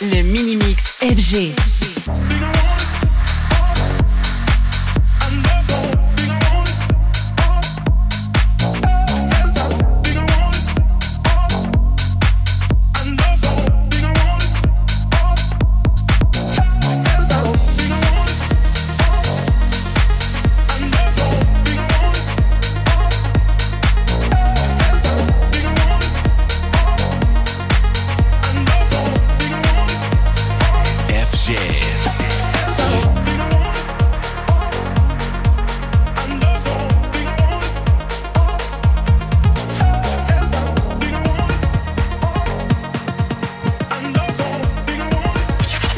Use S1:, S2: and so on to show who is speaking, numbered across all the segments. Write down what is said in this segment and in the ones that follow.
S1: Le mini-mix FG.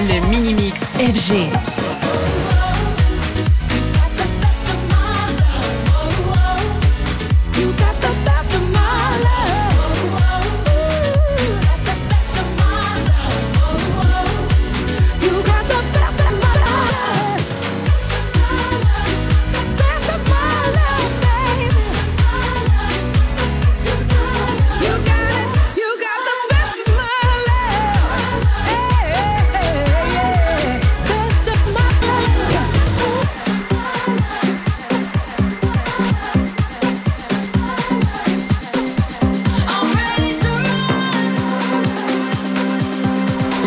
S1: Le mini-mix FG.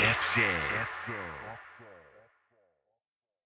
S2: yeah.